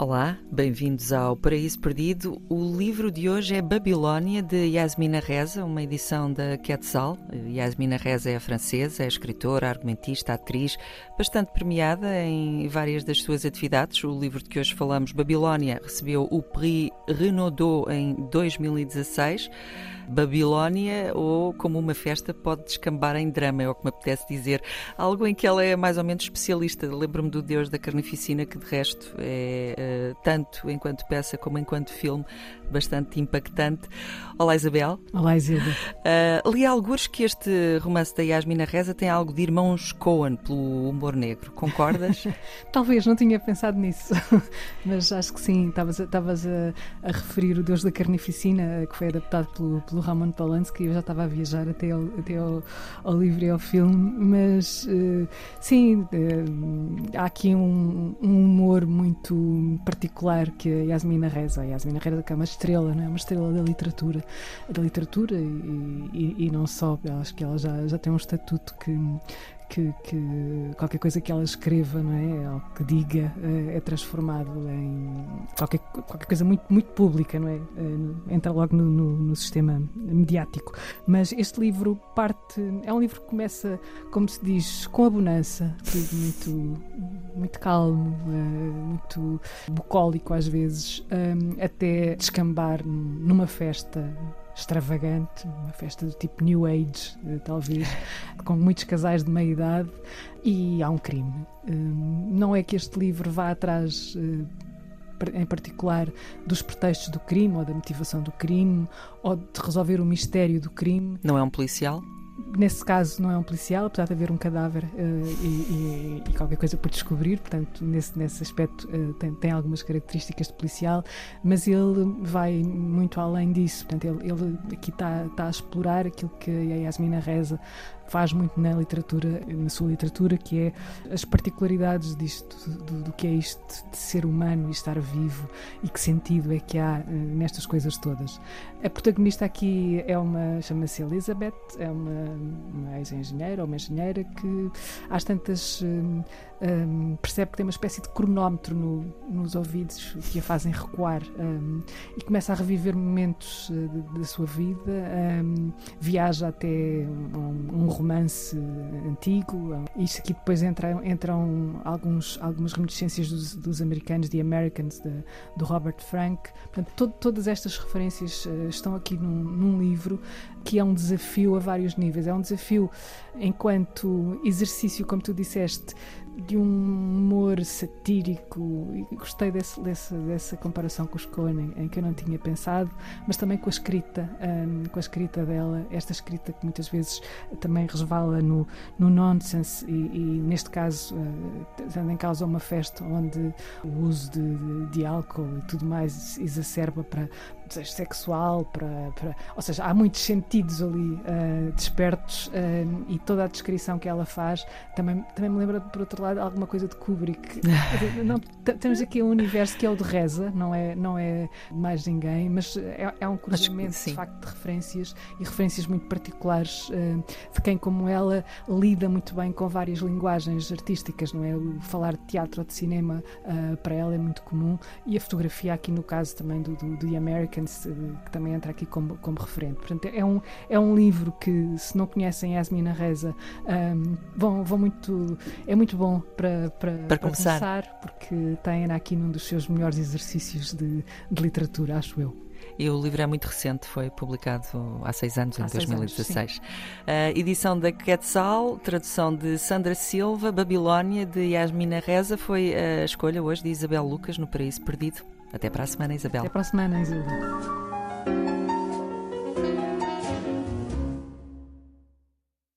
Olá, bem-vindos ao Paraíso Perdido. O livro de hoje é Babilónia, de Yasmina Reza, uma edição da Quetzal. Yasmina Reza é francesa, é escritora, argumentista, atriz, bastante premiada em várias das suas atividades. O livro de que hoje falamos, Babilónia, recebeu o Prix Renaudot em 2016. Babilónia ou como uma festa pode descambar em drama, é o que me apetece dizer. Algo em que ela é mais ou menos especialista. Lembro-me do Deus da Carnificina, que de resto é tanto enquanto peça como enquanto filme bastante impactante. Olá Isabel. Olá Isilda. Uh, li alguns que este romance da Yasmina Reza tem algo de irmãos Cohen pelo humor negro. Concordas? Talvez, não tinha pensado nisso, mas acho que sim. Estavas a, a, referir o Deus da Carnificina, que foi adaptado pelo, pelo Roman Polanski, eu já estava a viajar até ao, até ao, ao livro e ao filme, mas uh, sim, uh, há aqui um, um, humor muito particular que a Yasmina Reza, a Yasmina Reza que é uma estrela, não é? uma estrela da literatura, da literatura e, e, e não só, acho que ela já, já tem um estatuto que, que, que, qualquer coisa que ela escreva, não é, ou que diga, eh, é transformado em qualquer, qualquer coisa muito, muito pública, não é? Eh, entra logo no, no, no, sistema mediático. Mas este livro parte, é um livro que começa, como se diz, com abundância, tudo muito, muito calmo, eh, muito bucólico às vezes, até descambar numa festa extravagante, uma festa do tipo New Age, eh, talvez, com muitos casais de meia idade, e há um crime. Eh, não é que este livro vá atrás eh, em particular dos pretextos do crime ou da motivação do crime ou de resolver o mistério do crime. Não é um policial? Nesse caso não é um policial, apesar de haver um cadáver uh, e, e, e, qualquer coisa por descobrir, portanto, nesse, nesse aspecto uh, tem, tem, algumas características de policial, mas ele vai muito além disso. Portanto, ele, ele aqui está, está a explorar aquilo que a Yasmina Reza faz muito na literatura, na sua literatura, que é as particularidades disto, do, do que é isto de ser humano e estar vivo e que sentido é que há uh, nestas coisas todas. A protagonista aqui é uma, chama-se Elizabeth, é uma, uma ex-engenheira ou uma engenheira que às tantas um, um, percebe que tem uma espécie de cronómetro no, nos ouvidos que a fazem recuar um, e começa a reviver momentos uh, da sua vida, viaja até um romance antigo. Isto aqui depois entra, entram alguns, algumas reminiscências dos, dos americanos, The Americans, de, do Robert Frank. Portanto, todo, todas estas referências uh, estão aqui num, num livro que é um desafio a vários níveis. É um desafio enquanto exercício, como tu disseste, de um humor satírico gostei desse, desse, dessa comparação com os Coen em que eu não tinha pensado, mas também com a escrita, um, com a escrita dela, esta escrita que muitas vezes também resvala no, no nonsense e, e neste caso uh, tendo em causa uma festa onde o uso de, de, de álcool e tudo mais exacerba para desejo sexual, para, para, ou seja, há muitos sentidos ali uh, despertos uh, e toda a descrição que ela faz também, também me lembra, por outro lado, alguma coisa de Kubrick. não, temos aqui um universo que é o de Reza, não é, não é mais ninguém, mas é, é um cruzamento de facto de referências e referências muito particulares uh, de quem, como ela, lida muito bem com várias linguagens artísticas, não é? O falar de teatro ou de cinema para ela é muito comum e a fotografia, aqui no caso também do, do, do The American Dickens, eh, que também entra aqui como, como referente. Portanto, é um, é um livro que, se não conhecem Yasmina Reza, um, vão, vão muito, é muito bom para, para, para, para começar. começar. porque tem aqui num dos seus melhores exercícios de, de literatura, acho eu. E o livro é muito recente, foi publicado há seis anos, há em 2016. Anos, uh, edição da Quetzal, tradução de Sandra Silva, Babilónia, de Yasmina Reza, foi a escolha hoje de Isabel Lucas no Paraíso Perdido. Até para a semana, Isabel. Até para a semana, Isabel.